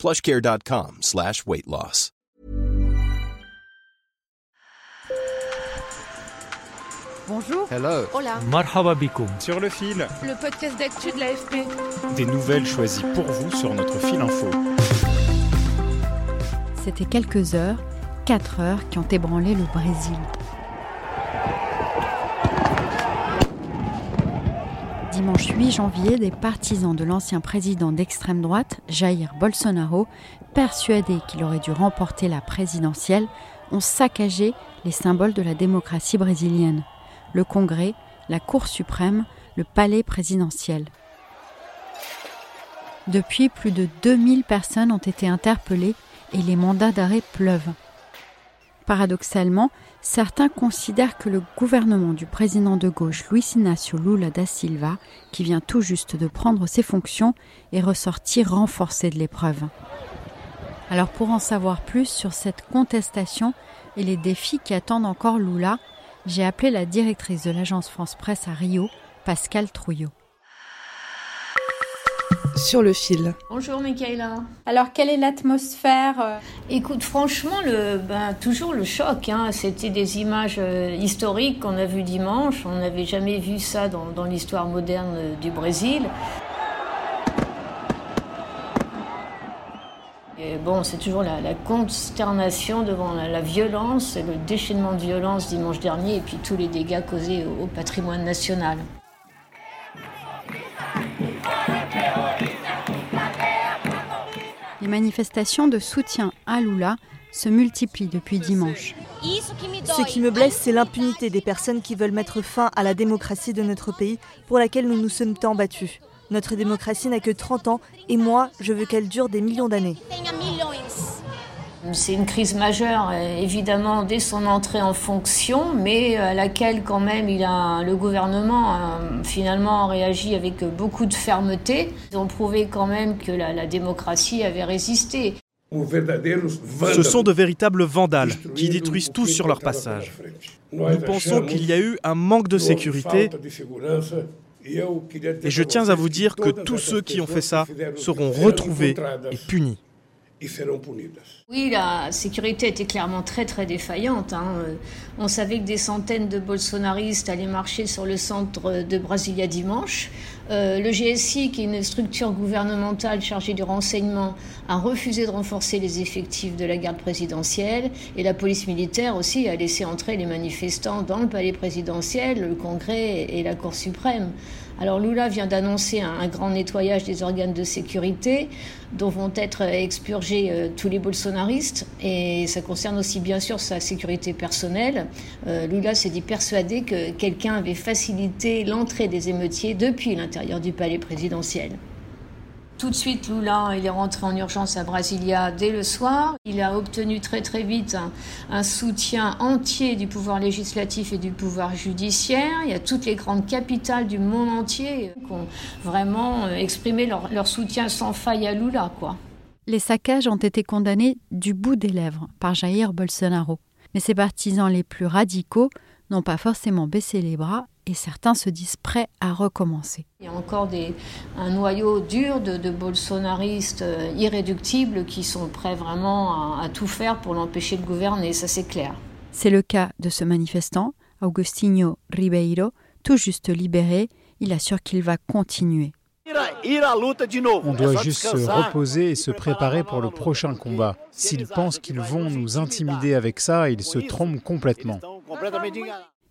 plushcare.com slash weight loss. Bonjour. Hello. Hola. Marhaba. Sur le fil, Le podcast d'actu de l'AFP. des nouvelles choisies pour vous sur notre fil info. C'était quelques heures, 4 heures, qui ont ébranlé le Brésil. Dimanche 8 janvier, des partisans de l'ancien président d'extrême droite, Jair Bolsonaro, persuadés qu'il aurait dû remporter la présidentielle, ont saccagé les symboles de la démocratie brésilienne. Le Congrès, la Cour suprême, le palais présidentiel. Depuis, plus de 2000 personnes ont été interpellées et les mandats d'arrêt pleuvent. Paradoxalement, certains considèrent que le gouvernement du président de gauche Luis Inácio Lula da Silva, qui vient tout juste de prendre ses fonctions, est ressorti renforcé de l'épreuve. Alors pour en savoir plus sur cette contestation et les défis qui attendent encore Lula, j'ai appelé la directrice de l'agence France Presse à Rio, Pascal Trouillot. Sur le fil. Bonjour Michaela. Alors quelle est l'atmosphère euh, Écoute, franchement, le, ben, toujours le choc. Hein. C'était des images euh, historiques qu'on a vues dimanche. On n'avait jamais vu ça dans, dans l'histoire moderne euh, du Brésil. Et bon, c'est toujours la, la consternation devant la, la violence et le déchaînement de violence dimanche dernier et puis tous les dégâts causés au, au patrimoine national. Manifestations de soutien à Lula se multiplient depuis dimanche. Ce qui me blesse, c'est l'impunité des personnes qui veulent mettre fin à la démocratie de notre pays pour laquelle nous nous sommes tant battus. Notre démocratie n'a que 30 ans et moi, je veux qu'elle dure des millions d'années. C'est une crise majeure, euh, évidemment, dès son entrée en fonction, mais à laquelle, quand même, il a, le gouvernement a finalement réagi avec beaucoup de fermeté. Ils ont prouvé quand même que la, la démocratie avait résisté. Ce sont de véritables vandales qui détruisent tout sur leur passage. Nous pensons qu'il y a eu un manque de sécurité et je tiens à vous dire que tous ceux qui ont fait ça seront retrouvés et punis. Oui, la sécurité était clairement très très défaillante. hein. Euh, On savait que des centaines de bolsonaristes allaient marcher sur le centre de Brasilia dimanche. Euh, le GSI, qui est une structure gouvernementale chargée du renseignement, a refusé de renforcer les effectifs de la garde présidentielle et la police militaire aussi a laissé entrer les manifestants dans le palais présidentiel, le Congrès et la Cour suprême. Alors Lula vient d'annoncer un, grand nettoyage des organes de sécurité dont vont être expurgés euh, tous les bolsonaristes et ça concerne aussi bien sûr sa sécurité personnelle. Euh, Lula s'est dit persuadé que quelqu'un avait facilité l'entrée des émeutiers depuis l'intérieur du palais présidentiel. Tout de suite, Lula, il est rentré en urgence à Brasilia dès le soir. Il a obtenu très très vite un, soutien entier du pouvoir législatif et du pouvoir judiciaire. Il y a toutes les grandes capitales du monde entier qui ont vraiment exprimé leur, leur soutien sans faille à Lula, quoi. Les saccages ont été condamnés du bout des lèvres par Jair Bolsonaro. Mais ses partisans les plus radicaux n'ont pas forcément baissé les bras et certains se disent prêts à recommencer. Il y a encore des, un noyau dur de, de bolsonaristes euh, irréductibles qui sont prêts vraiment à, à tout faire pour l'empêcher de gouverner, ça c'est clair. C'est le cas de ce manifestant, Augustinho Ribeiro, tout juste libéré. Il assure qu'il va continuer. On doit juste se reposer et se préparer pour le prochain combat. S'ils pensent qu'ils vont nous intimider avec ça, ils se trompent complètement.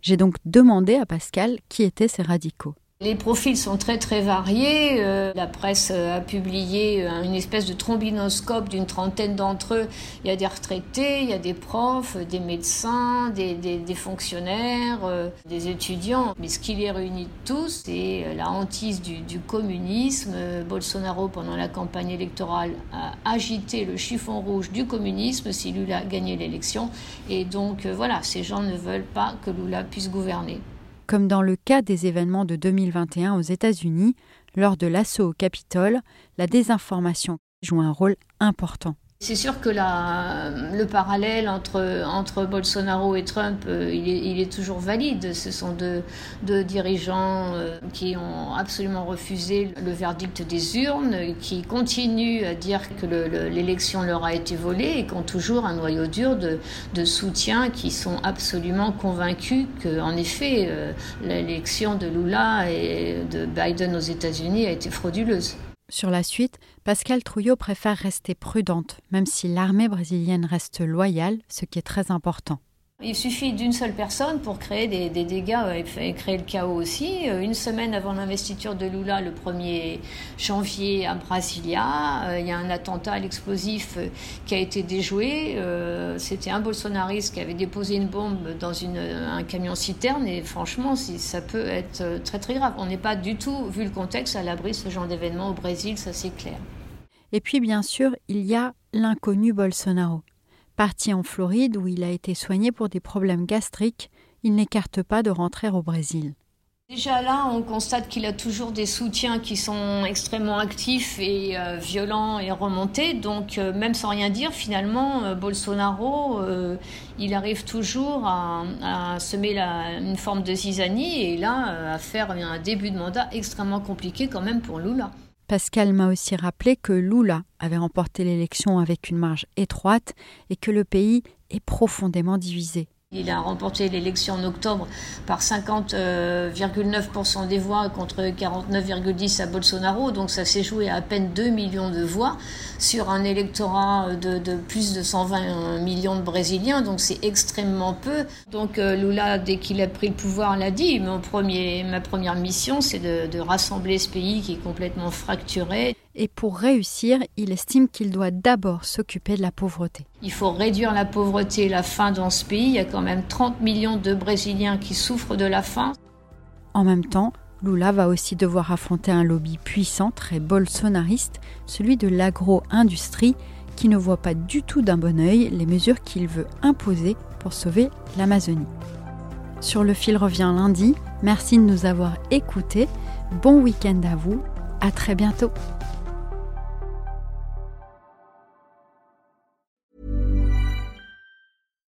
J'ai donc demandé à Pascal qui étaient ces radicaux. Les profils sont très très variés. Euh, la presse euh, a publié euh, une espèce de trombinoscope d'une trentaine d'entre eux. Il y a des retraités, il y a des profs, des médecins, des, des, fonctionnaires, des étudiants. Mais ce qui les réunit tous, c'est la hantise du, du, communisme. Bolsonaro, pendant la campagne électorale, a agité le chiffon rouge du communisme si Lula gagnait l'élection. Et donc voilà, ces gens ne veulent pas que Lula puisse gouverner. Comme dans le cas des événements de 2021 aux États-Unis, lors de l'assaut au Capitole, la désinformation joue un rôle important. C'est sûr que la, le parallèle entre, Bolsonaro et Trump, euh, il, est, toujours valide. Ce sont deux, dirigeants euh, qui ont absolument refusé le verdict des urnes, qui continuent à dire que l'élection leur a été volée et qui ont toujours un noyau dur de, de soutien qui sont absolument convaincus qu'en effet, euh, l'élection de Lula et de Biden aux États-Unis a été frauduleuse. Sur la suite, Pascal Trouillot préfère rester prudente, même si l'armée brésilienne reste loyale, ce qui est très important. Il suffit d'une seule personne pour créer des, dégâts et créer le chaos aussi. Euh, une semaine avant l'investiture de Lula, le 1er janvier à Brasilia, euh, il y a un attentat à l'explosif euh, qui a été déjoué. C'était un bolsonariste qui avait déposé une bombe dans un camion citerne et franchement, ça peut être très très grave. On n'est pas du tout, vu le contexte, à l'abri de ce genre d'événement au Brésil, ça c'est clair. Et puis bien sûr, il y a l'inconnu Bolsonaro. Parti en Floride où il a été soigné pour des problèmes gastriques, il n'écarte pas de rentrer au Brésil. Déjà là, on constate qu'il a toujours des soutiens qui sont extrêmement actifs et euh, violents et remontés. Donc, euh, même sans rien dire, finalement, euh, Bolsonaro, il arrive toujours à, semer une forme de zizanie et là, à faire un début de mandat extrêmement compliqué quand même pour Lula. Pascal m'a aussi rappelé que Lula avait remporté l'élection avec une marge étroite et que le pays est profondément divisé. Il a remporté l'élection en octobre par 50,9% euh, des voix contre 49,10% à Bolsonaro. Donc ça s'est joué à peine 2 millions de voix sur un électorat de, plus de 120 millions de Brésiliens. Donc c'est extrêmement peu. Donc euh, Lula, dès qu'il a pris le pouvoir, l'a dit. Mon premier, ma première mission, c'est de rassembler ce pays qui est complètement fracturé et pour réussir, il estime qu'il doit d'abord s'occuper de la pauvreté. Il faut réduire la pauvreté et la faim dans ce pays. Il y a quand même 30 millions de Brésiliens qui souffrent de la faim. En même temps, Lula va aussi devoir affronter un lobby puissant, très bolsonariste, celui de l'agro-industrie, qui ne voit pas du tout d'un bon œil les mesures qu'il veut imposer pour sauver l'Amazonie. Sur le fil revient lundi. Merci de nous avoir écoutés. Bon week-end à vous. À très bientôt.